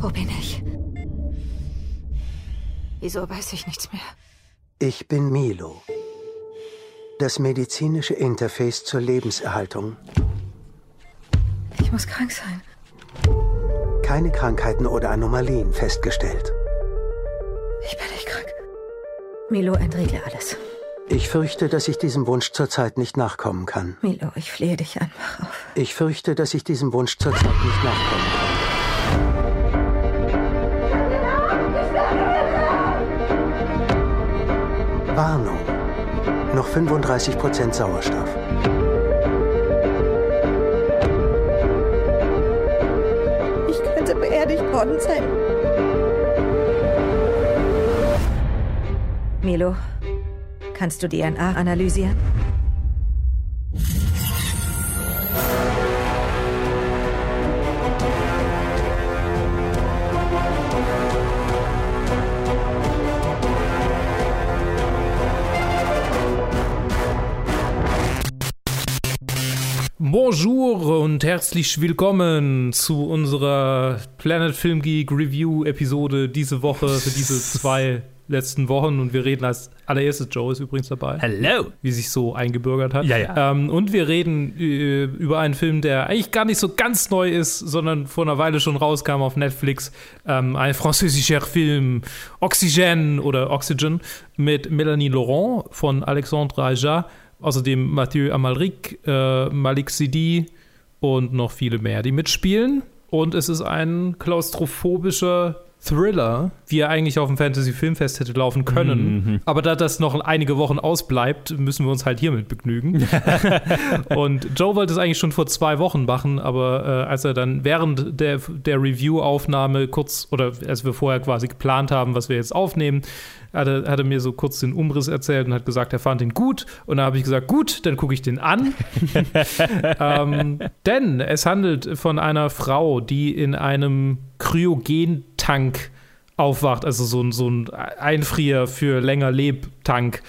Wo bin ich? Wieso weiß ich nichts mehr? Ich bin Milo. Das medizinische Interface zur Lebenserhaltung. Ich muss krank sein. Keine Krankheiten oder Anomalien festgestellt. Ich bin nicht krank. Milo, entriegle alles. Ich fürchte, dass ich diesem Wunsch zurzeit nicht nachkommen kann. Milo, ich flehe dich an, wach auf. Ich fürchte, dass ich diesem Wunsch zurzeit nicht nachkommen kann. Warnung. Noch 35% Sauerstoff. Ich könnte beerdigt worden sein. Milo, kannst du DNA analysieren? Bonjour und herzlich willkommen zu unserer Planet Film Geek Review Episode diese Woche für diese zwei letzten Wochen und wir reden als allererstes, Joe ist übrigens dabei. Hello! Wie sich so eingebürgert hat. Ja, ja. Ähm, und wir reden äh, über einen Film, der eigentlich gar nicht so ganz neu ist, sondern vor einer Weile schon rauskam auf Netflix. Ähm, ein französischer Film, Oxygène oder Oxygen, mit Melanie Laurent von Alexandre Aja, außerdem Mathieu Amalric, äh, Malik Sidi und noch viele mehr, die mitspielen. Und es ist ein klaustrophobischer Thriller, wie er eigentlich auf dem Fantasy Filmfest hätte laufen können. Mhm. Aber da das noch einige Wochen ausbleibt, müssen wir uns halt hiermit begnügen. und Joe wollte es eigentlich schon vor zwei Wochen machen, aber äh, als er dann während der, der Review-Aufnahme kurz, oder als wir vorher quasi geplant haben, was wir jetzt aufnehmen, hat er, hat er mir so kurz den Umriss erzählt und hat gesagt, er fand ihn gut. Und da habe ich gesagt, gut, dann gucke ich den an. ähm, denn es handelt von einer Frau, die in einem Kryogentank aufwacht, also so ein, so ein Einfrier für länger Lebtank,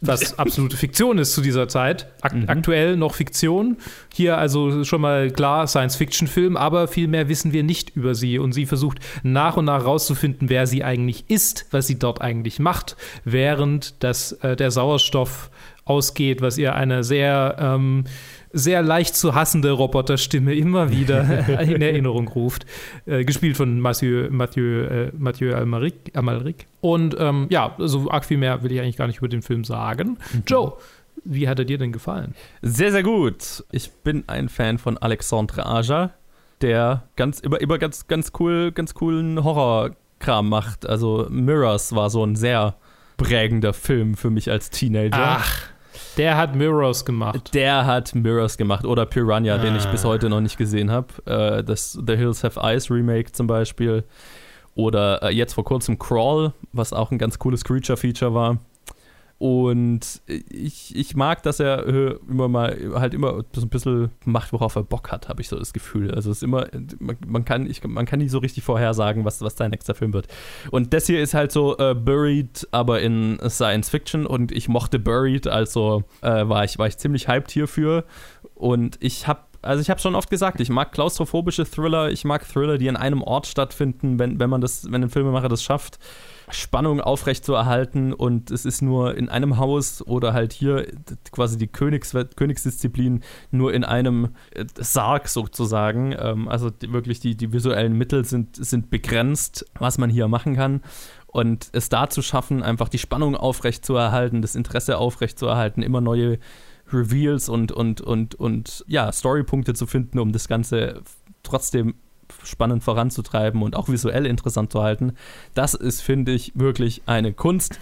was absolute Fiktion ist zu dieser Zeit. Ak Mhm. Aktuell noch Fiktion. Hier also schon mal klar Science-Fiction-Film, aber viel mehr wissen wir nicht über sie. Und sie versucht nach und nach rauszufinden, wer sie eigentlich ist, was sie dort eigentlich macht, während das, äh, der Sauerstoff ausgeht, was ihr eine sehr, ähm, sehr leicht zu hassende Roboterstimme immer wieder in Erinnerung ruft. Äh, gespielt von Mathieu, Mathieu, äh, Mathieu Amalric, Amalric. Und ähm, ja, so arg viel mehr will ich eigentlich gar nicht über den Film sagen. Joe, wie hat er dir denn gefallen? Sehr, sehr gut. Ich bin ein Fan von Alexandre Aja, der ganz über, über ganz, ganz cool, ganz coolen Horrorkram macht. Also Mirrors war so ein sehr prägender Film für mich als Teenager. Ach, der hat Mirrors gemacht. Der hat Mirrors gemacht oder Piranha, den ich Ah. bis heute noch nicht gesehen habe. Äh, das The Hills Have Eyes Remake zum Beispiel. Oder äh, jetzt vor kurzem Crawl, was auch ein ganz cooles Creature-Feature war. Und ich, ich mag, dass er äh, immer mal halt immer so ein bisschen macht, worauf er Bock hat, habe ich so das Gefühl. Also es ist immer, man, man, kann, ich, man kann nicht so richtig vorhersagen, was, was sein nächster Film wird. Und das hier ist halt so äh, Buried, aber in Science Fiction und ich mochte Buried, also äh, war, ich, war ich ziemlich hyped hierfür. Und ich habe also ich habe schon oft gesagt, ich mag klaustrophobische Thriller, ich mag Thriller, die an einem Ort stattfinden, wenn, wenn man das, wenn ein Filmemacher das schafft, Spannung aufrecht zu erhalten und es ist nur in einem Haus oder halt hier quasi die Königs Königsdisziplin nur in einem äh, Sarg sozusagen. Ähm, also wirklich die, die visuellen Mittel sind, sind begrenzt, was man hier machen kann. Und es da zu schaffen, einfach die Spannung aufrecht zu erhalten, das Interesse aufrecht zu erhalten, immer neue Reveals und, und, und, und ja, Storypunkte zu finden, um das Ganze trotzdem spannend voranzutreiben und auch visuell interessant zu halten. Das ist, finde ich, wirklich eine Kunst.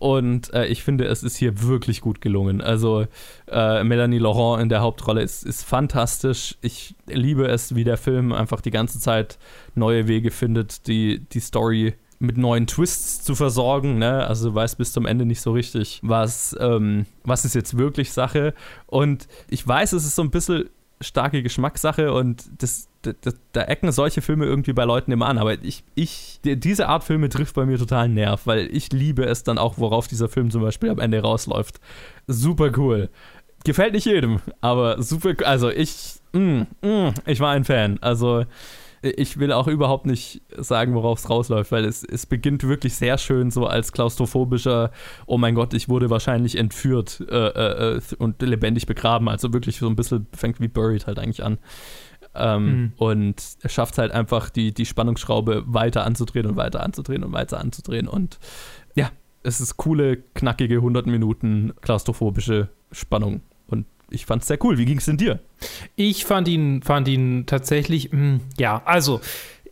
Und äh, ich finde, es ist hier wirklich gut gelungen. Also äh, Melanie Laurent in der Hauptrolle ist, ist fantastisch. Ich liebe es, wie der Film einfach die ganze Zeit neue Wege findet, die, die Story mit neuen Twists zu versorgen. Ne? Also du weißt bis zum Ende nicht so richtig, was, ähm, was ist jetzt wirklich Sache. Und ich weiß, es ist so ein bisschen starke Geschmackssache und das, da, ecken solche Filme irgendwie bei Leuten immer an. Aber ich, ich, die, diese Art Filme trifft bei mir total Nerv, weil ich liebe es dann auch, worauf dieser Film zum Beispiel am Ende rausläuft. Super cool. Gefällt nicht jedem, aber super, also ich, mm, mm, ich war ein Fan. Also ich will auch überhaupt nicht sagen, worauf es rausläuft, weil es, es beginnt wirklich sehr schön so als klaustrophobischer, oh mein Gott, ich wurde wahrscheinlich entführt äh, äh, äh und lebendig begraben. Also wirklich so ein bisschen fängt wie Buried halt eigentlich an. Ähm, mhm. Und er schafft halt einfach, die, die Spannungsschraube weiter anzudrehen und weiter anzudrehen und weiter anzudrehen. Und ja, es ist coole, knackige 100 Minuten klaustrophobische Spannung. Und ich fand es sehr cool. Wie ging es denn dir? Ich fand ihn, fand ihn tatsächlich, mh, hm, ja, also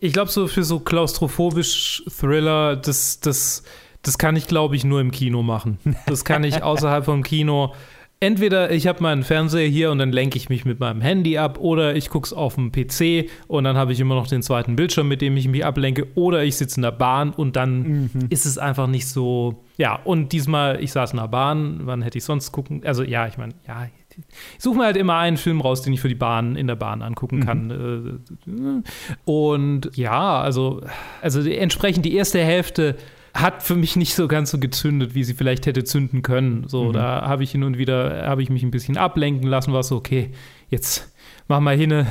ich glaube, so für so klaustrophobisch Thriller, das, das, das kann ich, glaube ich, nur im Kino machen. Das kann ich außerhalb vom Kino entweder ich habe meinen Fernseher hier und dann lenke ich mich mit meinem Handy ab oder ich gucke es auf dem PC und dann habe ich immer noch den zweiten Bildschirm, mit dem ich mich ablenke oder ich sitze in der Bahn und dann mhm. ist es einfach nicht so. Ja, und diesmal, ich saß in der Bahn, wann hätte ich sonst gucken? Also ja, ich meine, ja, ich suche mir halt immer einen Film raus, den ich für die Bahn in der Bahn angucken kann. Mhm. Und ja, also, also entsprechend die erste Hälfte hat für mich nicht so ganz so gezündet, wie sie vielleicht hätte zünden können. So, mhm. da habe ich hin und wieder, habe ich mich ein bisschen ablenken lassen, war so, okay, jetzt mach mal hin.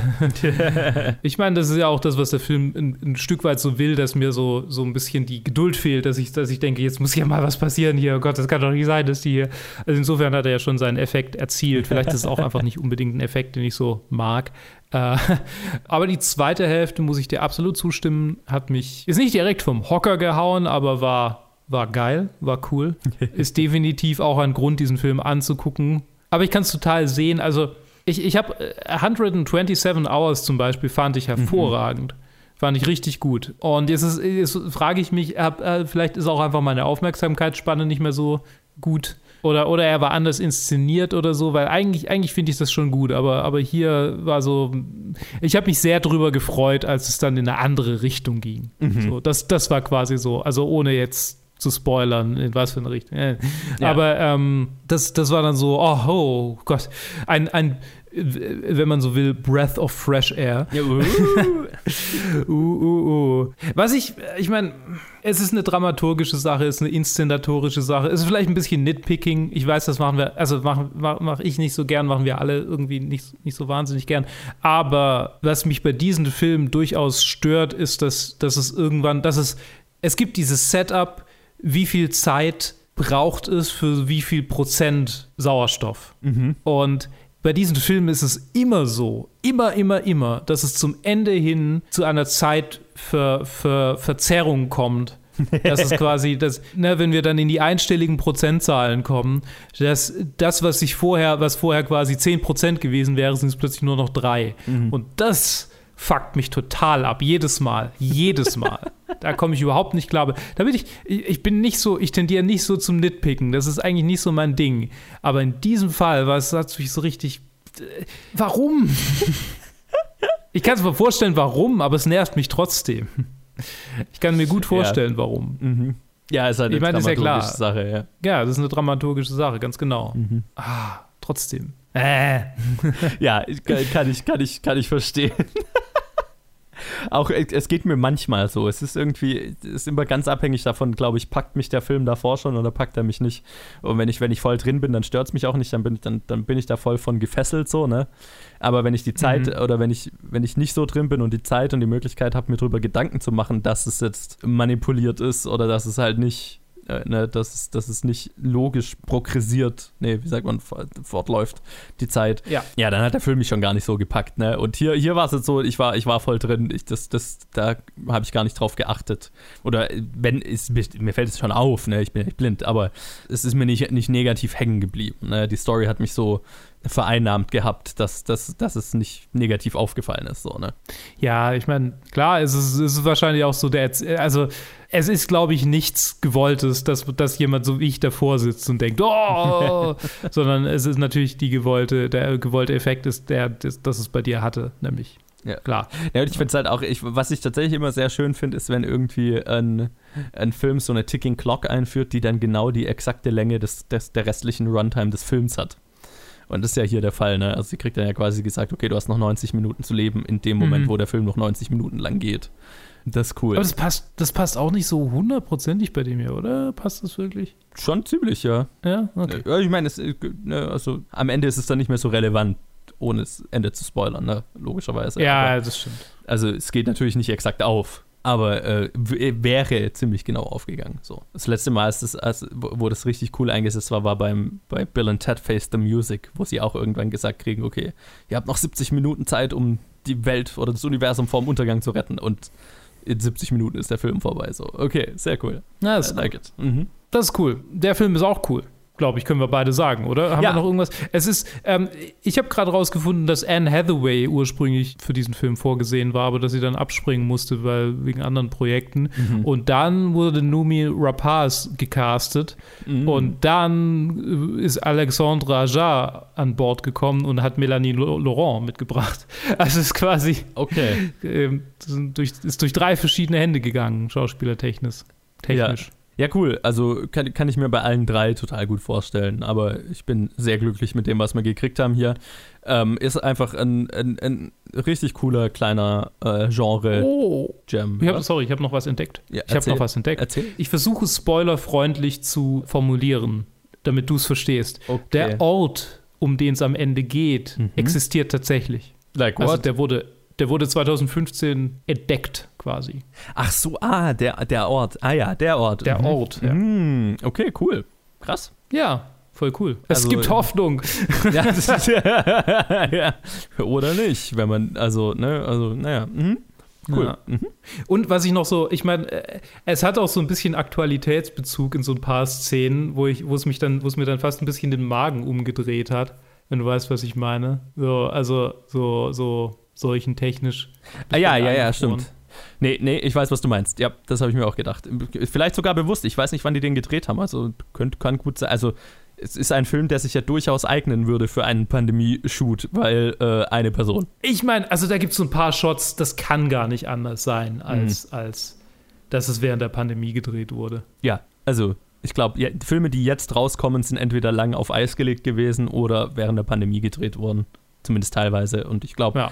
ich meine, das ist ja auch das, was der Film ein, ein, Stück weit so will, dass mir so, so ein bisschen die Geduld fehlt, dass ich, dass ich denke, jetzt muss ja mal was passieren hier. Oh Gott, das kann doch nicht sein, dass die hier. Also insofern hat er ja schon seinen Effekt erzielt. Vielleicht ist es auch einfach nicht unbedingt ein Effekt, den ich so mag. Äh, aber die zweite Hälfte, muss ich dir absolut zustimmen, hat mich, ist nicht direkt vom Hocker gehauen, aber war war geil, war cool. Ist definitiv auch ein Grund, diesen Film anzugucken. Aber ich kann es total sehen. Also, ich, ich habe 127 Hours zum Beispiel, fand ich hervorragend. Mhm. Fand ich richtig gut. Und jetzt, ist, jetzt frage ich mich, hab, äh, vielleicht ist auch einfach meine Aufmerksamkeitsspanne nicht mehr so gut. Oder, oder er war anders inszeniert oder so, weil eigentlich, eigentlich finde ich das schon gut, aber, aber hier war so, ich habe mich sehr drüber gefreut, als es dann in eine andere Richtung ging. Mhm. So, das, das war quasi so, also ohne jetzt zu spoilern, in was für eine Richtung. Ja. Aber ähm, das, das war dann so, oh, oh Gott, ein, ein wenn man so will, Breath of Fresh Air. Ja, uh. uh, uh, uh. Was ich, ich meine, es ist eine dramaturgische Sache, es ist eine inszenatorische Sache, es ist vielleicht ein bisschen Nitpicking. Ich weiß, das machen wir, also mache mach, ich nicht so gern, machen wir alle irgendwie nicht, nicht so wahnsinnig gern. Aber was mich bei diesen Filmen durchaus stört, ist, dass, dass es irgendwann, dass es, es gibt dieses Setup, wie viel Zeit braucht es für wie viel Prozent Sauerstoff. Mhm. Und bei diesen Filmen ist es immer so, immer, immer, immer, dass es zum Ende hin zu einer Zeit für, für Verzerrung kommt. Das ist quasi, das, ne, wenn wir dann in die einstelligen Prozentzahlen kommen, dass das, was sich vorher, was vorher quasi 10% gewesen wäre, sind es plötzlich nur noch drei. Mhm. Und das fuckt mich total ab. Jedes Mal. Jedes Mal. da komme ich überhaupt nicht klar. Damit ich, ich bin nicht so, ich tendiere nicht so zum Nitpicken. Das ist eigentlich nicht so mein Ding. Aber in diesem Fall war es natürlich so richtig. Äh, warum? ich kann es mir vorstellen, warum, aber es nervt mich trotzdem. Ich kann mir gut vorstellen, ja. warum. Mhm. Ja, ist halt eine ich meine, dramaturgische ja Sache, ja. Ja, das ist eine dramaturgische Sache, ganz genau. Mhm. Ah, trotzdem. Äh. ja, kann ich, kann ich, kann ich verstehen. Auch äh, es geht mir manchmal so. Es ist irgendwie, es ist immer ganz abhängig davon, glaube ich, packt mich der Film davor schon oder packt er mich nicht. Und wenn ich, wenn ich voll drin bin, dann stört es mich auch nicht, dann bin ich, dann, dann bin ich da voll von gefesselt so, ne? Aber wenn ich die Zeit mhm. oder wenn ich, wenn ich nicht so drin bin und die Zeit und die Möglichkeit habe, mir darüber Gedanken zu machen, dass es jetzt manipuliert ist oder dass es halt nicht äh, ne, dass, dass es nicht logisch progressiert, nee, wie sagt man, fortläuft, die Zeit. Ja. Ja, dann hat der Film mich schon gar nicht so gepackt, ne? Und hier, hier war es jetzt so, ich war, ich war voll drin, ich, das, das, da habe ich gar nicht drauf geachtet. Oder wenn, ist, mir fällt es schon auf, ne? Ich bin nicht blind, aber es ist mir nicht, nicht negativ hängen geblieben. Ne? Die Story hat mich so vereinnahmt gehabt, dass, dass, dass es nicht negativ aufgefallen ist. So, ne? Ja, ich meine, klar, es ist, es ist wahrscheinlich auch so der, also es ist, glaube ich, nichts Gewolltes, dass, dass jemand so wie ich davor sitzt und denkt, oh, sondern es ist natürlich die gewollte, der gewollte Effekt ist der, das, das es bei dir hatte, nämlich. Ja. Klar. Ja, und ich finde es halt auch, ich, was ich tatsächlich immer sehr schön finde, ist, wenn irgendwie ein, ein Film so eine Ticking Clock einführt, die dann genau die exakte Länge des, des, der restlichen Runtime des Films hat. Und das ist ja hier der Fall, ne? Also sie kriegt dann ja quasi gesagt, okay, du hast noch 90 Minuten zu leben in dem Moment, mhm. wo der Film noch 90 Minuten lang geht. Das ist cool. Aber das passt, das passt auch nicht so hundertprozentig bei dem hier, oder? Passt das wirklich? Schon ziemlich, ja. Ja, okay. Ja, ich meine, äh, ne, also am Ende ist es dann nicht mehr so relevant, ohne das Ende zu spoilern, ne? logischerweise. Ja, Aber, das stimmt. also es geht natürlich nicht exakt auf, aber äh, w- wäre ziemlich genau aufgegangen. So. Das letzte Mal, als das, als, wo wo das richtig cool eingesetzt war, war beim, bei Bill and Ted Face the Music, wo sie auch irgendwann gesagt kriegen, okay, ihr habt noch 70 Minuten Zeit, um die Welt oder das Universum vorm Untergang zu retten und in 70 Minuten ist der Film vorbei. So, okay, sehr cool. Ja, I das, like it. Mhm. das ist cool. Der Film ist auch cool. Glaube ich, können wir beide sagen, oder? Haben Ja. wir noch irgendwas? Es ist, ähm, ich habe gerade rausgefunden, dass Anne Hathaway ursprünglich für diesen Film vorgesehen war, aber dass sie dann abspringen musste, weil wegen anderen Projekten. Mhm. Und dann wurde Numi Rapaz gecastet. Mhm. Und dann äh, ist Alexandre Aja an Bord gekommen und hat Melanie Laurent mitgebracht. Also es ist quasi Okay. sind durch, ist durch drei verschiedene Hände gegangen, schauspielertechnisch. Technisch. Ja, cool. Also kann, kann ich mir bei allen drei total gut vorstellen. Aber ich bin sehr glücklich mit dem, was wir gekriegt haben hier. Ähm, ist einfach ein, ein, ein richtig cooler kleiner äh, Genre-Gem. Oh. Ich hab, Was? sorry, ich habe noch was entdeckt. Ja, ich habe noch was entdeckt. Erzähl. Ich versuche es spoilerfreundlich zu formulieren, damit du es verstehst. Okay. Der Ort, um den es am Ende geht, Mhm. existiert tatsächlich. like Also what? der wurde, der wurde 2015 entdeckt quasi. Ach so, ah, der, der Ort. Ah ja, der Ort. Der Mhm. Ort, ja. Mhm. Okay, cool. Krass. Ja, voll cool. Es Also- gibt Hoffnung. ja, ist, ja. Oder nicht, wenn man, also, ne, also, naja. Mhm. Cool. Ja. Mhm. Und was ich noch so, ich meine, äh, es hat auch so ein bisschen Aktualitätsbezug in so ein paar Szenen, wo ich, wo es mich dann, wo es mir dann fast ein bisschen den Magen umgedreht hat, wenn du weißt, was ich meine. So, also so, so solchen technisch. Ah, ja, ja, ja, stimmt. Nee, nee, ich weiß, was du meinst. Ja, das habe ich mir auch gedacht. Vielleicht sogar bewusst. Ich weiß nicht, wann die den gedreht haben. Also könnte, kann gut sein. Also es ist ein Film, der sich ja durchaus eignen würde für einen Pandemie-Shoot, weil äh, eine Person. Ich meine, also da gibt es so ein paar Shots, das kann gar nicht anders sein, als, Mhm. als dass es während der Pandemie gedreht wurde. Ja, also ich glaube, ja, Filme, die jetzt rauskommen, sind entweder lang auf Eis gelegt gewesen oder während der Pandemie gedreht worden. Zumindest teilweise. Und ich glaube, Ja.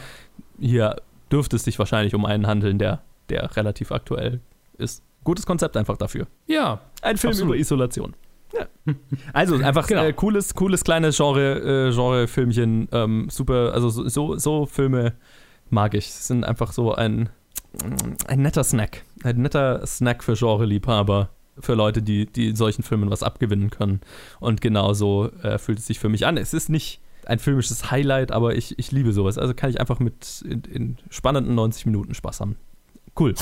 hier dürfte es sich wahrscheinlich um einen handeln, der, der relativ aktuell ist. Gutes Konzept einfach dafür. Ja, Ein Film Absolut. über Isolation. Ja. Also einfach Genau. äh, cooles, cooles kleines Genre, äh, Genre-Filmchen. Ähm, super, also so, so, so Filme mag ich. Sind einfach so ein, ein netter Snack. Ein netter Snack für Genre-Liebhaber. Für Leute, die, die solchen Filmen was abgewinnen können. Und genauso äh, fühlt es sich für mich an. Es ist nicht ein filmisches Highlight, aber ich, ich liebe sowas. Also kann ich einfach mit in, in spannenden 90 Minuten Spaß haben. Cool.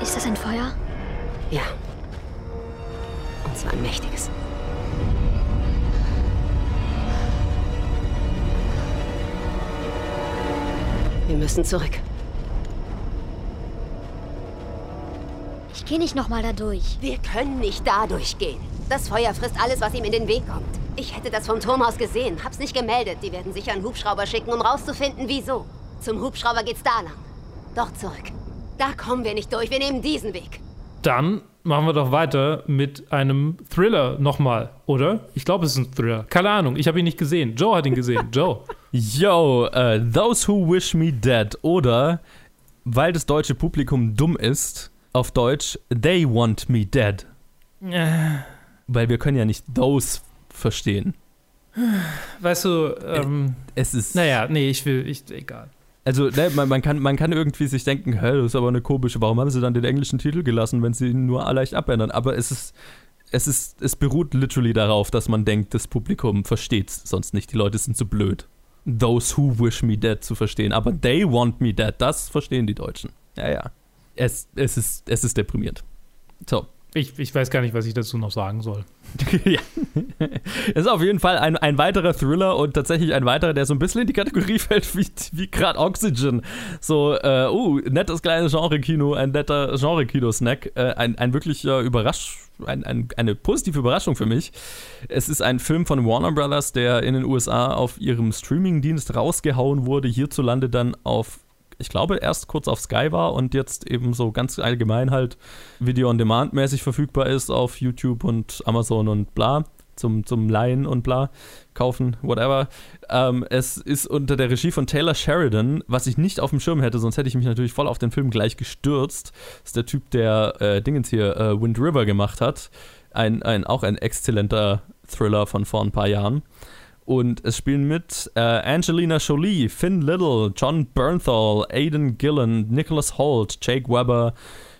Ist das ein Feuer? Ja. Und zwar ein mächtiges. Wir müssen zurück. Ich gehe nicht nochmal da durch. Wir können nicht da durchgehen. Das Feuer frisst alles, was ihm in den Weg kommt. Ich hätte das vom Turm aus gesehen, hab's nicht gemeldet. Die werden sicher einen Hubschrauber schicken, um rauszufinden, wieso. Zum Hubschrauber geht's da lang. Doch zurück. Da kommen wir nicht durch, wir nehmen diesen Weg. dann machen wir doch weiter mit einem Thriller nochmal, oder? Ich glaube, es ist ein Thriller. Keine Ahnung, ich habe ihn nicht gesehen. Joe hat ihn gesehen. Joe. Yo, äh, Those Who Wish Me Dead oder, weil das deutsche Publikum dumm ist, auf Deutsch, They Want Me Dead. Weil wir können ja nicht Those verstehen. Weißt du, ähm, Es ist, naja, nee, ich will, ich, egal. also ne, man, man, kann, man kann irgendwie sich denken, hä, das ist aber eine komische, warum haben sie dann den englischen Titel gelassen, wenn sie ihn nur leicht abändern? Aber es ist, es ist, es beruht literally darauf, dass man denkt, das Publikum versteht sonst nicht, die Leute sind zu blöd. Those who wish me dead zu verstehen, aber they want me dead, das verstehen die Deutschen. Ja, ja. Es, es, ist, es ist deprimierend. So. Ich, ich weiß gar nicht, was ich dazu noch sagen soll. ja. Es ist auf jeden Fall ein, ein weiterer Thriller und tatsächlich ein weiterer, der so ein bisschen in die Kategorie fällt wie, wie gerade Oxygen. So, äh, uh, nettes kleines Genre-Kino, ein netter Genre-Kino-Snack. Äh, ein, ein wirklich äh, Überrasch, ein, ein, eine positive Überraschung für mich. Es ist ein Film von Warner Brothers, der in den USA auf ihrem Streaming-Dienst rausgehauen wurde, hierzulande dann auf ich glaube, erst kurz auf Sky war und jetzt eben so ganz allgemein halt Video-on-Demand-mäßig verfügbar ist auf YouTube und Amazon und bla, zum, zum Leihen und bla, kaufen, whatever. Ähm, es ist unter der Regie von Taylor Sheridan, was ich nicht auf dem Schirm hätte, sonst hätte ich mich natürlich voll auf den Film gleich gestürzt. Das ist der Typ, der äh, Dingens hier, äh, Wind River gemacht hat. Ein, ein, auch ein exzellenter Thriller von vor ein paar Jahren. Und es spielen mit äh, Angelina Jolie, Finn Little, John Bernthal, Aidan Gillen, Nicholas Holt, Jake Weber,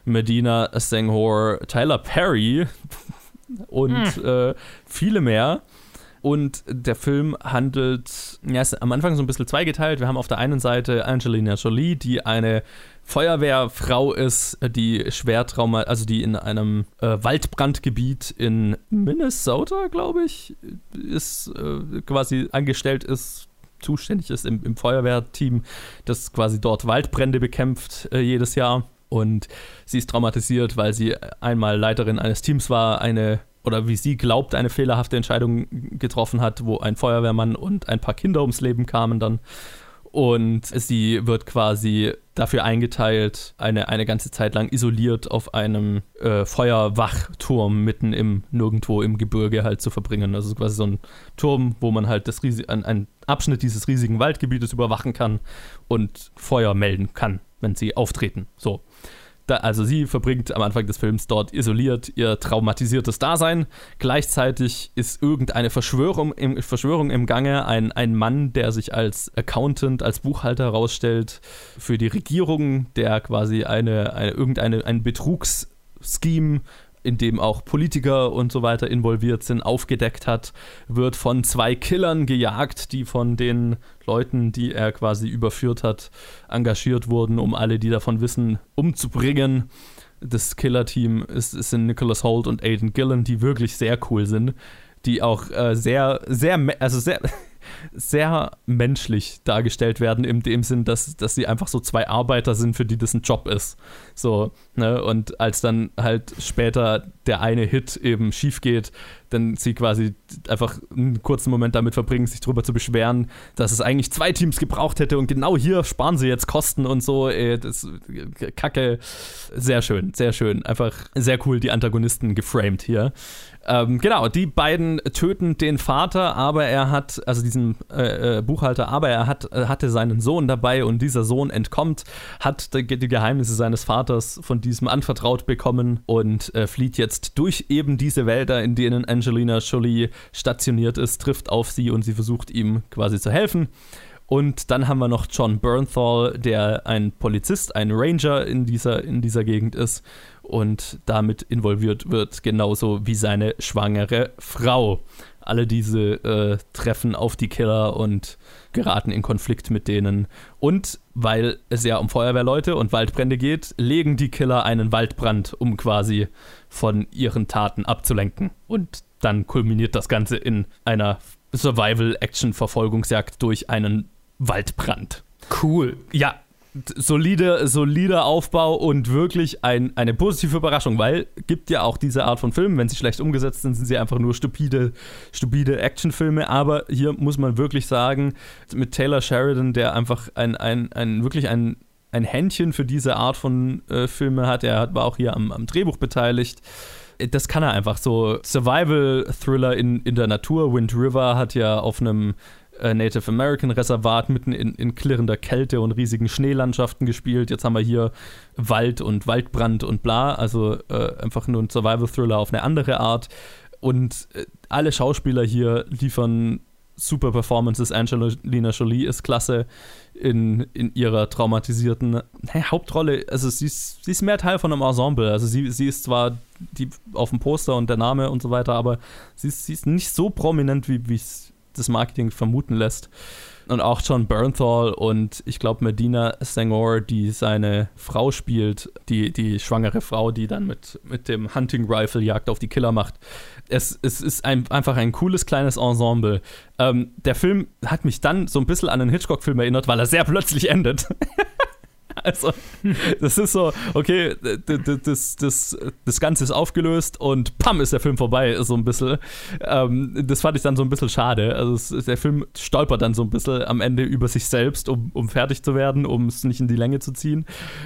Medina Senghor, Tyler Perry und hm. äh, viele mehr. Und der Film handelt, ja, ist am Anfang so ein bisschen zweigeteilt. Wir haben auf der einen Seite Angelina Jolie, die eine Feuerwehrfrau ist, die Schwertrauma, also die in einem äh, Waldbrandgebiet in Minnesota, glaube ich, ist äh, quasi angestellt ist, zuständig ist im, im, Feuerwehrteam, das quasi dort Waldbrände bekämpft äh, jedes Jahr. Und sie ist traumatisiert, weil sie einmal Leiterin eines Teams war, eine oder wie sie glaubt, eine fehlerhafte Entscheidung getroffen hat, wo ein Feuerwehrmann und ein paar Kinder ums Leben kamen dann. Und sie wird quasi dafür eingeteilt, eine, eine ganze Zeit lang isoliert auf einem äh, Feuerwachturm mitten im Nirgendwo im Gebirge halt zu verbringen. Also quasi so ein Turm, wo man halt das riesige, ein, ein Abschnitt dieses riesigen Waldgebietes überwachen kann und Feuer melden kann, wenn sie auftreten. So. Da, also sie verbringt am Anfang des Films dort isoliert ihr traumatisiertes Dasein. Gleichzeitig ist irgendeine Verschwörung im, Verschwörung im Gange. Ein, ein Mann, der sich als Accountant, als Buchhalter herausstellt für die Regierung, der quasi eine, eine irgendeine ein Betrugsscheme in dem auch Politiker und so weiter involviert sind, aufgedeckt hat, wird von zwei Killern gejagt, die von den Leuten, die er quasi überführt hat, engagiert wurden, um alle, die davon wissen, umzubringen. Das Killer-Team ist, sind Nicholas Holt und Aiden Gillen, die wirklich sehr cool sind, die auch äh, sehr, sehr, also sehr sehr menschlich dargestellt werden, in dem Sinn, dass, dass sie einfach so zwei Arbeiter sind, für die das ein Job ist. So, ne? Und als dann halt später der eine Hit eben schief geht, dann sie quasi einfach einen kurzen Moment damit verbringen, sich darüber zu beschweren, dass es eigentlich zwei Teams gebraucht hätte und genau hier sparen sie jetzt Kosten und so. Ey, das Kacke. Sehr schön, sehr schön. Einfach sehr cool die Antagonisten geframed hier. Ähm, genau, die beiden töten den Vater, aber er hat, also diesen äh, äh, Buchhalter, aber er hat, äh, hatte seinen Sohn dabei und dieser Sohn entkommt, hat die, die Geheimnisse seines Vaters von diesem anvertraut bekommen und äh, flieht jetzt durch eben diese Wälder, in denen Angelina Jolie stationiert ist, trifft auf sie und sie versucht ihm quasi zu helfen. Und dann haben wir noch John Bernthal, der ein Polizist, ein Ranger in dieser, in dieser Gegend ist und damit involviert wird, genauso wie seine schwangere Frau. Alle diese äh, treffen auf die Killer und geraten in Konflikt mit denen. Und weil es ja um Feuerwehrleute und Waldbrände geht, legen die Killer einen Waldbrand, um quasi von ihren Taten abzulenken. Und dann kulminiert das Ganze in einer Survival-Action-Verfolgungsjagd durch einen Waldbrand. Cool. Ja, solide, solider Aufbau und wirklich ein, eine positive Überraschung, weil gibt ja auch diese Art von Filmen, wenn sie schlecht umgesetzt sind, sind sie einfach nur stupide, stupide Actionfilme. Aber hier muss man wirklich sagen, mit Taylor Sheridan, der einfach ein, ein, ein wirklich ein, ein Händchen für diese Art von äh, Filme hat, er war auch hier am, am Drehbuch beteiligt das kann er einfach so. Survival-Thriller in, in der Natur. Wind River hat ja auf einem äh, Native American Reservat mitten in, in klirrender Kälte und riesigen Schneelandschaften gespielt. Jetzt haben wir hier Wald und Waldbrand und bla. Also äh, einfach nur ein Survival-Thriller auf eine andere Art. Und äh, alle Schauspieler hier liefern super Performances. Angelina Jolie ist klasse in, in ihrer traumatisierten hey, Hauptrolle. Also sie ist, sie ist mehr Teil von einem Ensemble. Also sie, sie ist zwar die auf dem Poster und der Name und so weiter, aber sie ist, sie ist nicht so prominent, wie es das Marketing vermuten lässt. Und auch John Bernthal und ich glaube Medina Senghor, die seine Frau spielt, die, die schwangere Frau, die dann mit, mit dem Hunting Rifle Jagd auf die Killer macht. Es, es ist ein, einfach ein cooles kleines Ensemble. Ähm, der Film hat mich dann so ein bisschen an einen Hitchcock-Film erinnert, weil er sehr plötzlich endet. Also, das ist so, okay, das, das, das Ganze ist aufgelöst und pam, ist der Film vorbei, so ein bisschen. Ähm, das fand ich dann so ein bisschen schade. Also, es, der Film stolpert dann so ein bisschen am Ende über sich selbst, um, um fertig zu werden, um es nicht in die Länge zu ziehen.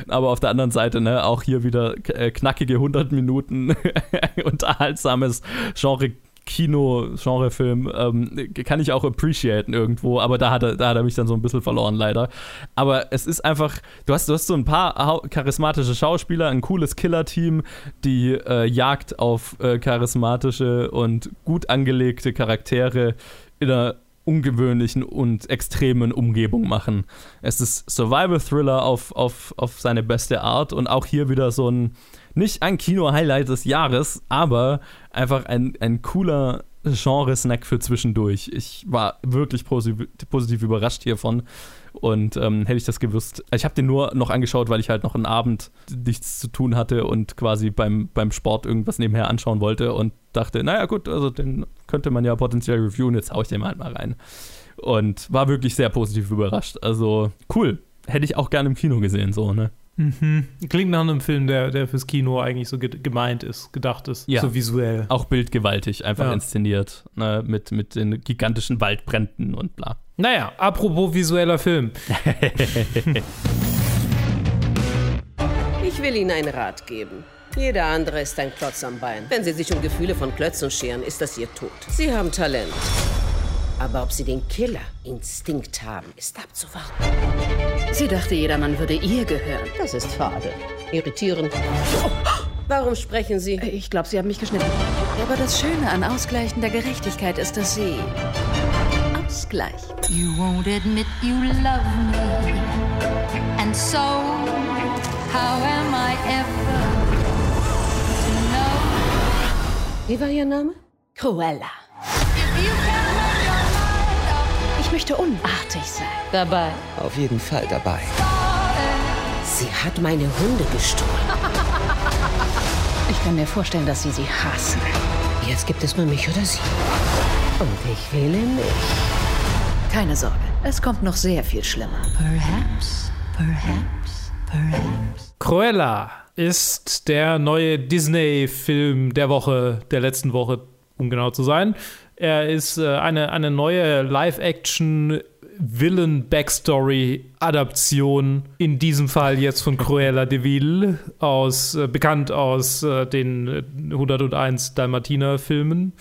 Aber auf der anderen Seite, ne, auch hier wieder äh, knackige 100 Minuten unterhaltsames Genre Kino-Genre-Film ähm, kann ich auch appreciaten irgendwo, aber da hat, er, da hat er mich dann so ein bisschen verloren, leider. Aber es ist einfach, du hast, du hast so ein paar charismatische Schauspieler, ein cooles Killer-Team, die äh, Jagd auf äh, charismatische und gut angelegte Charaktere in einer ungewöhnlichen und extremen Umgebung machen. Es ist Survival-Thriller auf, auf, auf seine beste Art und auch hier wieder so ein, nicht ein Kino-Highlight des Jahres, aber einfach ein, ein cooler Genre-Snack für zwischendurch. Ich war wirklich positiv, positiv überrascht hiervon. Und ähm, hätte ich das gewusst, ich habe den nur noch angeschaut, weil ich halt noch einen Abend nichts zu tun hatte und quasi beim, beim Sport irgendwas nebenher anschauen wollte und dachte, naja gut, also den könnte man ja potenziell reviewen, jetzt haue ich den halt mal rein. Und war wirklich sehr positiv überrascht. Also cool. Hätte ich auch gerne im Kino gesehen, so, ne? Mhm. Klingt nach einem Film, der, der fürs Kino eigentlich so gemeint ist, gedacht ist, ja. so visuell. Auch bildgewaltig, einfach ja. inszeniert, ne, mit, mit den gigantischen Waldbränden und bla. Naja, apropos visueller Film. ich will Ihnen einen Rat geben. Jeder andere ist ein Klotz am Bein. Wenn Sie sich um Gefühle von Klötzen scheren, ist das Ihr Tod. Sie haben Talent. Aber ob sie den Killer-Instinkt haben, ist abzuwarten. Sie dachte, jedermann würde ihr gehören. Das ist fade. Irritierend. Oh, warum sprechen Sie? Ich glaube, Sie haben mich geschnitten. Aber das Schöne an Ausgleichen der Gerechtigkeit ist, dass Sie ausgleicht. You won't admit you love me. And so, how am I ever to know? Wie war Ihr Name? Cruella. Ich möchte unartig sein. Dabei? Auf jeden Fall dabei. Sie hat meine Hunde gestohlen. Ich kann mir vorstellen, dass Sie sie hassen. Jetzt gibt es nur mich oder Sie. Und ich wähle mich. Keine Sorge, es kommt noch sehr viel schlimmer. Perhaps, perhaps, perhaps. Cruella ist der neue Disney-Film der Woche, der letzten Woche, um genau zu sein. Er ist äh, eine, eine neue Live-Action- Villain-Backstory-Adaption, in diesem Fall jetzt von Cruella de Vil, aus, äh, bekannt aus äh, den 101 Dalmatiner-Filmen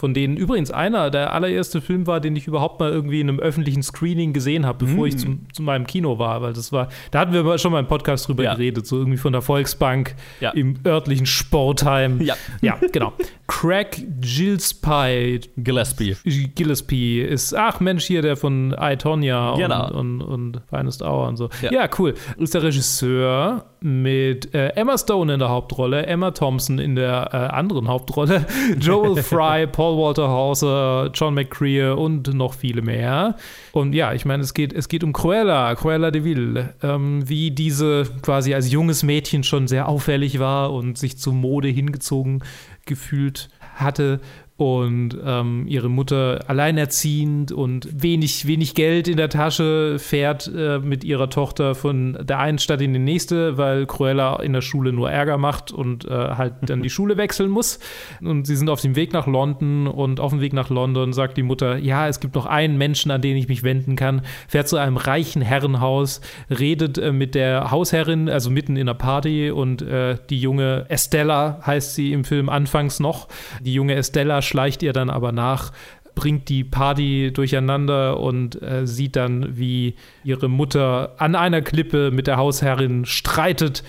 von denen übrigens einer der allererste Film war, den ich überhaupt mal irgendwie in einem öffentlichen Screening gesehen habe, bevor mm. ich zum, zu meinem Kino war, weil das war, da hatten wir schon mal im Podcast drüber ja. geredet, so irgendwie von der Volksbank ja. im örtlichen Sportheim. Ja, ja genau. Craig Gillespie. Gillespie. Gillespie ist, ach Mensch, hier der von I, Tonya genau. und, und, und Finest Hour und so. Ja. ja, cool. Ist der Regisseur mit äh, Emma Stone in der Hauptrolle, Emma Thompson in der äh, anderen Hauptrolle, Joel Fry, Paul Walter Hauser, John McCrea und noch viele mehr. Und ja, ich meine, es geht, es geht um Cruella, Cruella de Vil, ähm, wie diese quasi als junges Mädchen schon sehr auffällig war und sich zur Mode hingezogen gefühlt hatte und ähm, ihre Mutter alleinerziehend und wenig, wenig Geld in der Tasche fährt äh, mit ihrer Tochter von der einen Stadt in die nächste, weil Cruella in der Schule nur Ärger macht und äh, halt dann die Schule wechseln muss. Und sie sind auf dem Weg nach London und auf dem Weg nach London sagt die Mutter, ja, es gibt noch einen Menschen, an den ich mich wenden kann, fährt zu einem reichen Herrenhaus, redet äh, mit der Hausherrin, also mitten in der Party und äh, die junge Estella heißt sie im Film anfangs noch, die junge Estella schleicht ihr dann aber nach, bringt die Party durcheinander und äh, sieht dann, wie ihre Mutter an einer Klippe mit der Hausherrin streitet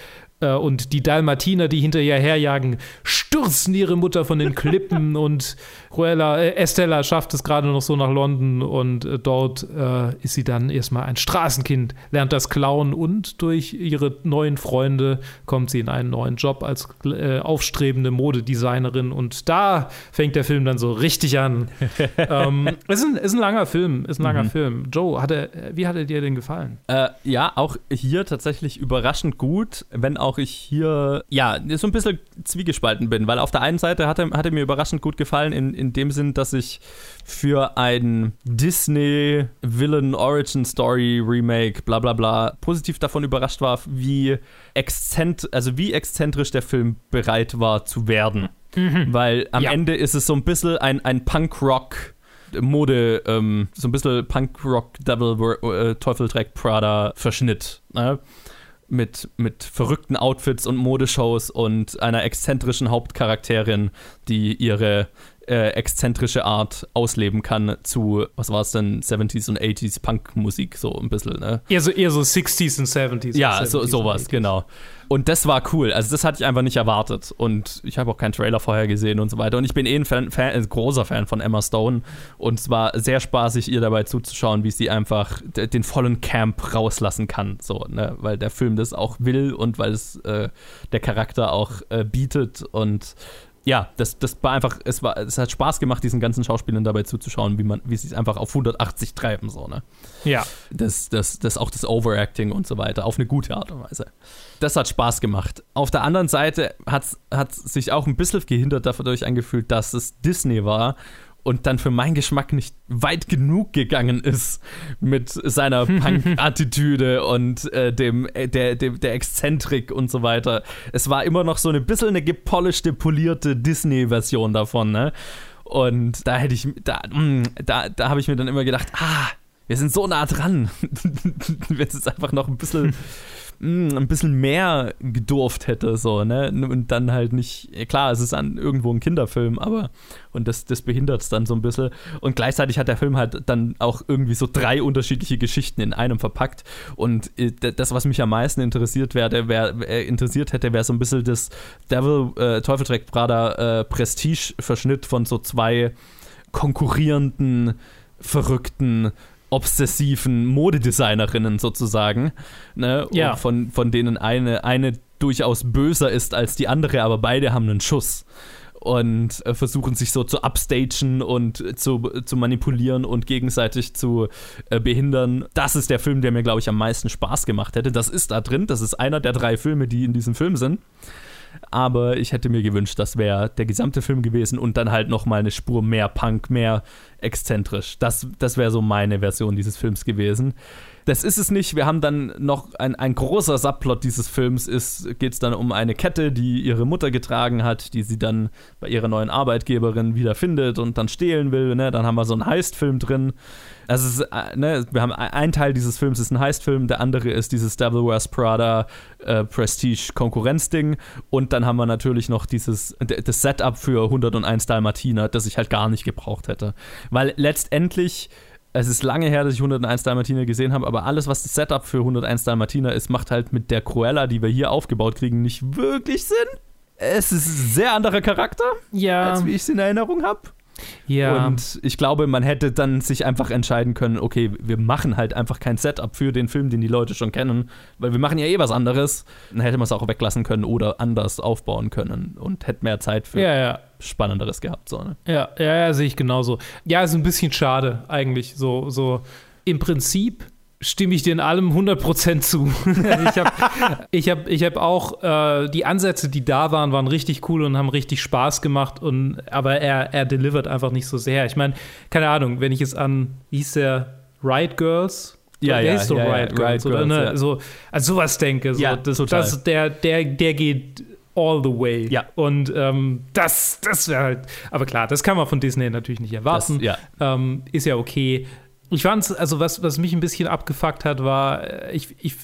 und die Dalmatiner, die hinter ihr herjagen, stürzen ihre Mutter von den Klippen und Cruella, äh, Estella schafft es gerade noch so nach London und äh, dort äh, ist sie dann erstmal ein Straßenkind, lernt das Klauen und durch ihre neuen Freunde kommt sie in einen neuen Job als äh, aufstrebende Modedesignerin und da fängt der Film dann so richtig an. ähm, ist, ein, ist ein langer Film, ist ein langer mhm. Film. Joe, hat er, wie hat er dir denn gefallen? Äh, ja, auch hier tatsächlich überraschend gut, wenn auch ich hier ja so ein bisschen zwiegespalten bin, weil auf der einen Seite hat er, hat er mir überraschend gut gefallen in, in dem Sinn, dass ich für ein Disney Villain Origin Story Remake, bla bla bla, positiv davon überrascht war, wie exzent also wie exzentrisch der Film bereit war zu werden. Mhm. Weil am ja. Ende ist es so ein bisschen ein, ein Punk-Rock- Mode, ähm, so ein bisschen Punk-Rock Devil äh. Ne? Mit, mit verrückten Outfits und Modeshows und einer exzentrischen Hauptcharakterin, die ihre äh, exzentrische Art ausleben kann zu, was war es denn, 70s und 80s Punkmusik, so ein bisschen, ne? Eher so, eher so 60s und 70s. Ja, und 70s so, sowas, genau. Und das war cool. Also, das hatte ich einfach nicht erwartet. Und ich habe auch keinen Trailer vorher gesehen und so weiter. Und ich bin eh ein, Fan, Fan, ein großer Fan von Emma Stone. Und es war sehr spaßig, ihr dabei zuzuschauen, wie sie einfach den vollen Camp rauslassen kann. So, ne? Weil der Film das auch will und weil es äh, der Charakter auch äh, bietet. Und ja, das, das war einfach, es war, es hat Spaß gemacht, diesen ganzen Schauspielern dabei zuzuschauen, wie man, wie sie es einfach auf 180 treiben, so, ne? Ja. Das, das, das auch das Overacting und so weiter, auf eine gute Art und Weise. Das hat Spaß gemacht. Auf der anderen Seite hat es sich auch ein bisschen gehindert dadurch angefühlt, dass es Disney war und dann für meinen Geschmack nicht weit genug gegangen ist mit seiner Punk-Attitüde und äh, dem, äh, der, der, der Exzentrik und so weiter. Es war immer noch so ein bisschen eine gepolischte, polierte Disney-Version davon, ne? Und da hätte ich, da, mm, da, da habe ich mir dann immer gedacht, ah, wir sind so nah dran. Wenn es einfach noch ein bisschen mh, ein bisschen mehr gedurft hätte, so, ne? Und dann halt nicht, klar, es ist an irgendwo ein Kinderfilm, aber und das, das behindert es dann so ein bisschen. Und gleichzeitig hat der Film halt dann auch irgendwie so drei unterschiedliche Geschichten in einem verpackt. Und äh, das, was mich am meisten interessiert werde, wär, äh, interessiert hätte, wäre so ein bisschen das Devil, äh, Teufel trägt Prada äh, Prestige-Verschnitt von so zwei konkurrierenden, verrückten obsessiven Modedesignerinnen sozusagen, ne? Ja. von, von denen eine, eine durchaus böser ist als die andere, aber beide haben einen Schuss und äh, versuchen sich so zu upstagen und zu, zu manipulieren und gegenseitig zu äh, behindern. Das ist der Film, der mir, glaube ich, am meisten Spaß gemacht hätte. Das ist da drin. Das ist einer der drei Filme, die in diesem Film sind aber ich hätte mir gewünscht, das wäre der gesamte Film gewesen und dann halt noch mal eine Spur mehr Punk, mehr exzentrisch. Das, das wäre so meine Version dieses Films gewesen. Das ist es nicht. Wir haben dann noch ein, ein großer Subplot dieses Films geht es dann um eine Kette, die ihre Mutter getragen hat, die sie dann bei ihrer neuen Arbeitgeberin wieder findet und dann stehlen will. Ne? Dann haben wir so einen Heist-Film drin. Also ist, äh, ne, wir haben ein Teil dieses Films ist ein Heist-Film, der andere ist dieses Devil Wears Prada äh, Prestige-Konkurrenzding und dann haben wir natürlich noch dieses das Setup für 101 Dalmatiner, das ich halt gar nicht gebraucht hätte. Weil letztendlich es ist lange her, dass ich 101 Dalmatiner gesehen habe, aber alles, was das Setup für 101 Dalmatiner ist, macht halt mit der Cruella, die wir hier aufgebaut kriegen, nicht wirklich Sinn. Es ist ein sehr anderer Charakter, ja. als wie ich es in Erinnerung habe. Ja. Und ich glaube, man hätte dann sich einfach entscheiden können, okay, wir machen halt einfach kein Setup für den Film, den die Leute schon kennen, weil wir machen ja eh was anderes. Dann hätte man es auch weglassen können oder anders aufbauen können und hätte mehr Zeit für ja, ja. Spannenderes gehabt. So, ne? Ja, ja, ja, sehe ich genauso. Ja, ist ein bisschen schade eigentlich. So, so im Prinzip stimme ich dir in allem 100% zu. ich habe ich hab, ich hab auch äh, die Ansätze, die da waren, waren richtig cool und haben richtig Spaß gemacht. Und, aber er, er delivert einfach nicht so sehr. Ich meine, keine Ahnung, wenn ich es an, wie hieß der, Riot Girls? Ja, ja, ist so ja, Riot ja, Girls, Riot oder? Girls, Ne? ja. So, also sowas denke. So, Ja, das, total. das, der, der, der geht all the way. Ja. Und ähm, das, das wäre halt, aber klar, das kann man von Disney natürlich nicht erwarten. Das- ja. Ähm, ist ja okay. Ich fand's, also was, was mich ein bisschen abgefuckt hat, war, äh, ich, ich,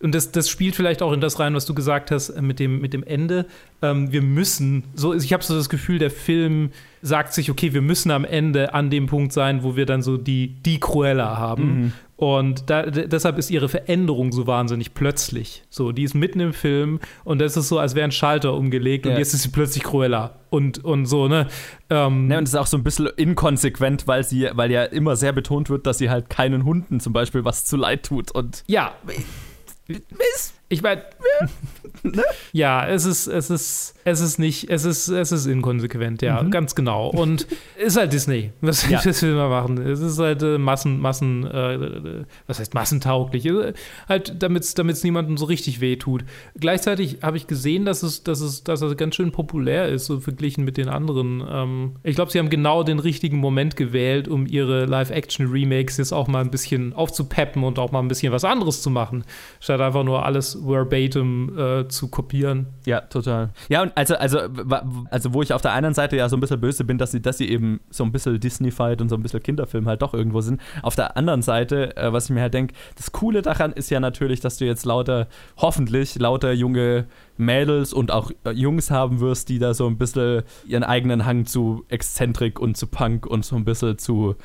und das, das spielt vielleicht auch in das rein, was du gesagt hast äh, mit dem, mit dem Ende. Ähm, wir müssen, so, ich habe so das Gefühl, der Film sagt sich, okay, wir müssen am Ende an dem Punkt sein, wo wir dann so die, die Cruella haben. Und da, deshalb ist ihre Veränderung so wahnsinnig plötzlich. So, die ist mitten im Film und das ist so, als wäre ein Schalter umgelegt und Ja. jetzt ist sie plötzlich Cruella. Und, und so, ne? Ähm, Ne, und es ist auch so ein bisschen inkonsequent, weil sie, weil ja immer sehr betont wird, dass sie halt keinen Hunden zum Beispiel was zu leid tut. Und Ja. Ich meine, ja, es ist, es ist, es ist nicht, es ist, es ist inkonsequent, ja, ganz genau. Und ist halt Disney. Was, Ja. was will man machen? Es ist halt äh, Massen, Massen, äh, was heißt massentauglich? Äh, Halt, damit es niemandem so richtig weh tut. Gleichzeitig habe ich gesehen, dass es, dass es, dass er ganz schön populär ist, so verglichen mit den anderen. Ähm, ich glaube, sie haben genau den richtigen Moment gewählt, um ihre Live-Action-Remakes jetzt auch mal ein bisschen aufzupeppen und auch mal ein bisschen was anderes zu machen, statt einfach nur alles verbatim äh, zu kopieren. Ja, total. Ja, und also, also, also wo ich auf der einen Seite ja so ein bisschen böse bin, dass sie, dass sie eben so ein bisschen Disney-fied und so ein bisschen Kinderfilm halt doch irgendwo sind. Auf der anderen Seite, äh, was ich mir halt denke, das Coole daran ist ja natürlich, dass du jetzt lauter, hoffentlich lauter junge Mädels und auch äh, Jungs haben wirst, die da so ein bisschen ihren eigenen Hang zu Exzentrik und zu Punk und so ein bisschen zu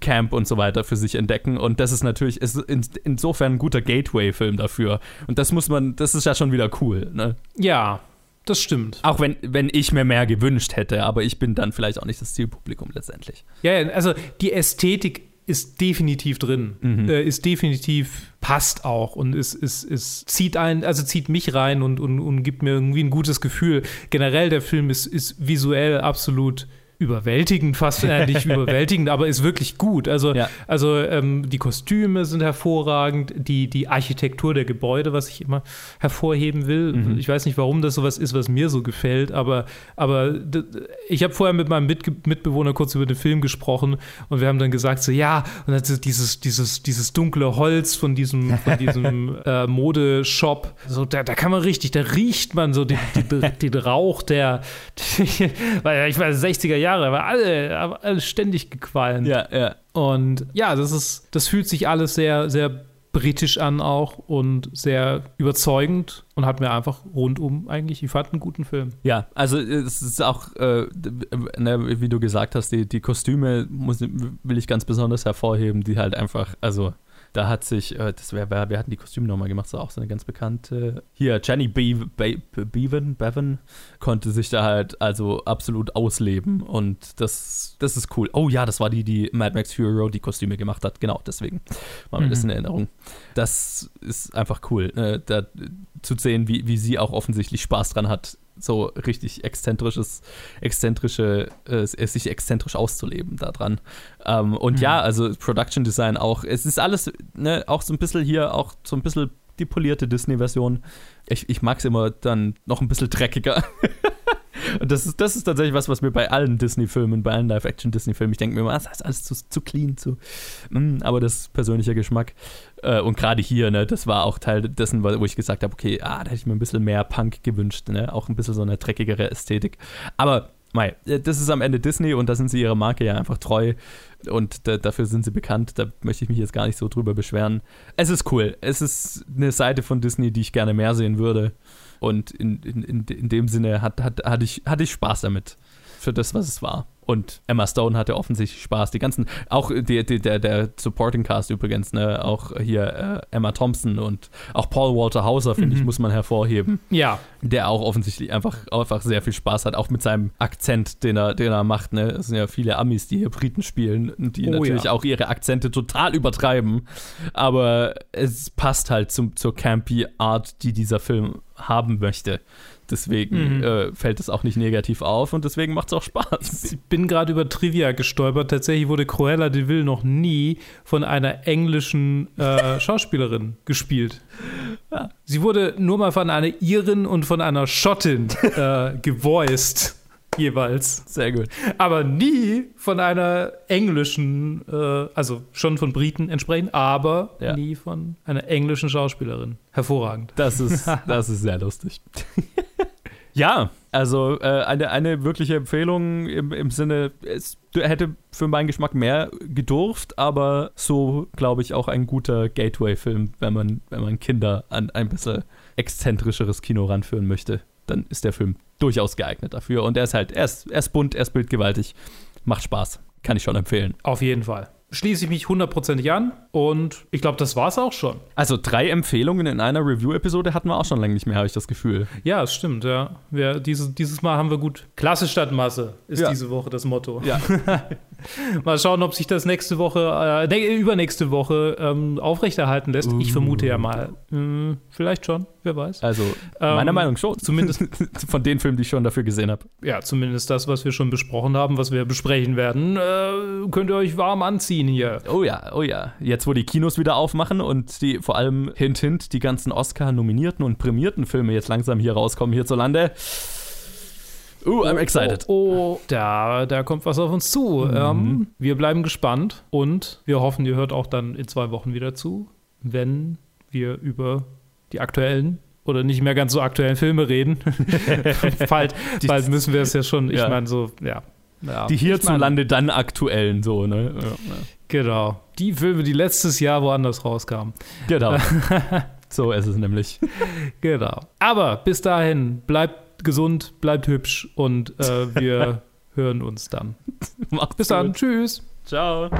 Camp und so weiter für sich entdecken. Und das ist natürlich, ist in, insofern ein guter Gateway-Film dafür. Und das muss man, das ist ja schon wieder cool, ne? Ja, das stimmt. Auch wenn, wenn ich mir mehr gewünscht hätte, aber ich bin dann vielleicht auch nicht das Zielpublikum letztendlich. Ja, also die Ästhetik ist definitiv drin, mhm. äh, ist definitiv passt auch und ist, ist, ist zieht ein, also zieht mich rein und, und, und gibt mir irgendwie ein gutes Gefühl. Generell der Film ist, ist visuell absolut überwältigend, fast äh, nicht überwältigend, aber ist wirklich gut. Also, ja. also ähm, die Kostüme sind hervorragend, die, die Architektur der Gebäude, was ich immer hervorheben will. Mhm. Ich weiß nicht, warum das sowas ist, was mir so gefällt, aber, aber ich habe vorher mit meinem Mit Mitbewohner kurz über den Film gesprochen und wir haben dann gesagt, so ja, und dann dieses, dieses, dieses dunkle Holz von diesem, von diesem äh, Modeshop, so, da, da kann man richtig, da riecht man so den, den, den Rauch der, weil ich weiß, 60er Jahre Jahre, aber alle, alle ständig gequalmt. Ja, ja. Und ja, das ist, das fühlt sich alles sehr, sehr britisch an auch und sehr überzeugend und hat mir einfach rundum eigentlich, ich fand einen guten Film. Ja, also es ist auch, äh, ne, wie du gesagt hast, die, die Kostüme muss, will ich ganz besonders hervorheben, die halt einfach, also da hat sich, äh, das wär, wer, wer hat die Kostüme nochmal gemacht? So auch so eine ganz bekannte. Hier, Jenny Be Be Bevan, Bevan konnte sich da halt also absolut ausleben und das, das ist cool. Oh ja, das war die, die Mad Max Fury Road die Kostüme gemacht hat. Genau, deswegen war mir mhm. das in Erinnerung. Das ist einfach cool, äh, da zu sehen, wie, wie sie auch offensichtlich Spaß dran hat, so richtig exzentrisches, exzentrische, äh, sich exzentrisch auszuleben daran. Ähm, und mhm. ja, also Production Design auch, es ist alles, ne, auch so ein bisschen hier, auch so ein bisschen die polierte Disney-Version. Ich, ich mag es immer dann noch ein bisschen dreckiger. Und das ist, das ist tatsächlich was, was mir bei allen Disney-Filmen, bei allen Live-Action-Disney-Filmen, ich denke mir immer, das ist alles zu, zu clean, zu. Mm, aber das ist persönlicher Geschmack. Äh, und gerade hier, ne, das war auch Teil dessen, wo ich gesagt habe, okay, ah, da hätte ich mir ein bisschen mehr Punk gewünscht, ne? Auch ein bisschen so eine dreckigere Ästhetik. Aber Mei, äh, das ist am Ende Disney und da sind sie ihrer Marke ja einfach treu und da, dafür sind sie bekannt. Da möchte ich mich jetzt gar nicht so drüber beschweren. Es ist cool. Es ist eine Seite von Disney, die ich gerne mehr sehen würde. Und in, in, in, dem Sinne hat, hat, hatte, ich, hatte ich Spaß damit. Für das, was es war. Und Emma Stone hatte offensichtlich Spaß. Die ganzen, auch die, die, der, der Supporting Cast übrigens, ne? auch hier äh, Emma Thompson und auch Paul Walter Hauser, finde mhm. ich, muss man hervorheben. Ja. Der auch offensichtlich einfach, einfach sehr viel Spaß hat, auch mit seinem Akzent, den er, den er macht. Ne? Es sind ja viele Amis, die hier Briten spielen, die oh, natürlich ja. auch ihre Akzente total übertreiben. Aber es passt halt zum, zur campy Art, die dieser Film haben möchte. Deswegen mhm. äh, fällt es auch nicht negativ auf und deswegen macht es auch Spaß. Ich bin gerade über Trivia gestolpert. Tatsächlich wurde Cruella de Vil noch nie von einer englischen äh, Schauspielerin gespielt. Ja. Sie wurde nur mal von einer Irin und von einer Schottin äh, gevoiced jeweils. Sehr gut. Aber nie von einer englischen, äh, also schon von Briten entsprechend, aber ja. nie von einer englischen Schauspielerin. Hervorragend. Das ist, das ist sehr lustig. Ja, also äh, eine, eine wirkliche Empfehlung im, im Sinne, es hätte für meinen Geschmack mehr gedurft, aber so, glaube ich, auch ein guter Gateway-Film, wenn man, wenn man Kinder an ein bisschen exzentrischeres Kino ranführen möchte dann ist der Film durchaus geeignet dafür. Und er ist halt, er ist, er ist bunt, er ist bildgewaltig, macht Spaß. Kann ich schon empfehlen. Auf jeden Fall schließe ich mich hundertprozentig an und ich glaube, das war es auch schon. Also drei Empfehlungen in einer Review-Episode hatten wir auch schon lange nicht mehr, habe ich das Gefühl. Ja, es stimmt, ja. Wir, dieses, dieses Mal haben wir gut. Klasse statt Masse ist ja. diese Woche das Motto. Ja. Mal schauen, ob sich das nächste Woche, äh, übernächste Woche ähm, aufrechterhalten lässt. Uh. Ich vermute ja mal. Hm, vielleicht schon, wer weiß. Also, meiner ähm, Meinung schon. Zumindest von den Filmen, die ich schon dafür gesehen habe. Ja, zumindest das, was wir schon besprochen haben, was wir besprechen werden, äh, könnt ihr euch warm anziehen hier. Oh ja, oh ja. Jetzt, wo die Kinos wieder aufmachen und die vor allem hint, hint, die ganzen Oscar-nominierten und prämierten Filme jetzt langsam hier rauskommen hierzulande. Uh, I'm excited. Oh, oh, da, da kommt was auf uns zu. Mhm. Ähm, wir bleiben gespannt und wir hoffen, ihr hört auch dann in zwei Wochen wieder zu, wenn wir über die aktuellen oder nicht mehr ganz so aktuellen Filme reden. bald, bald müssen wir es ja schon, ich ja. meine, so, ja. ja. Die hierzulande dann aktuellen, so, ne? Ja, genau. Die Filme, die letztes Jahr woanders rauskamen. Genau. So ist es nämlich. Genau. Aber bis dahin, bleibt gesund, bleibt hübsch und äh, wir hören uns dann. Macht's Bis dann. gut. Tschüss. Ciao.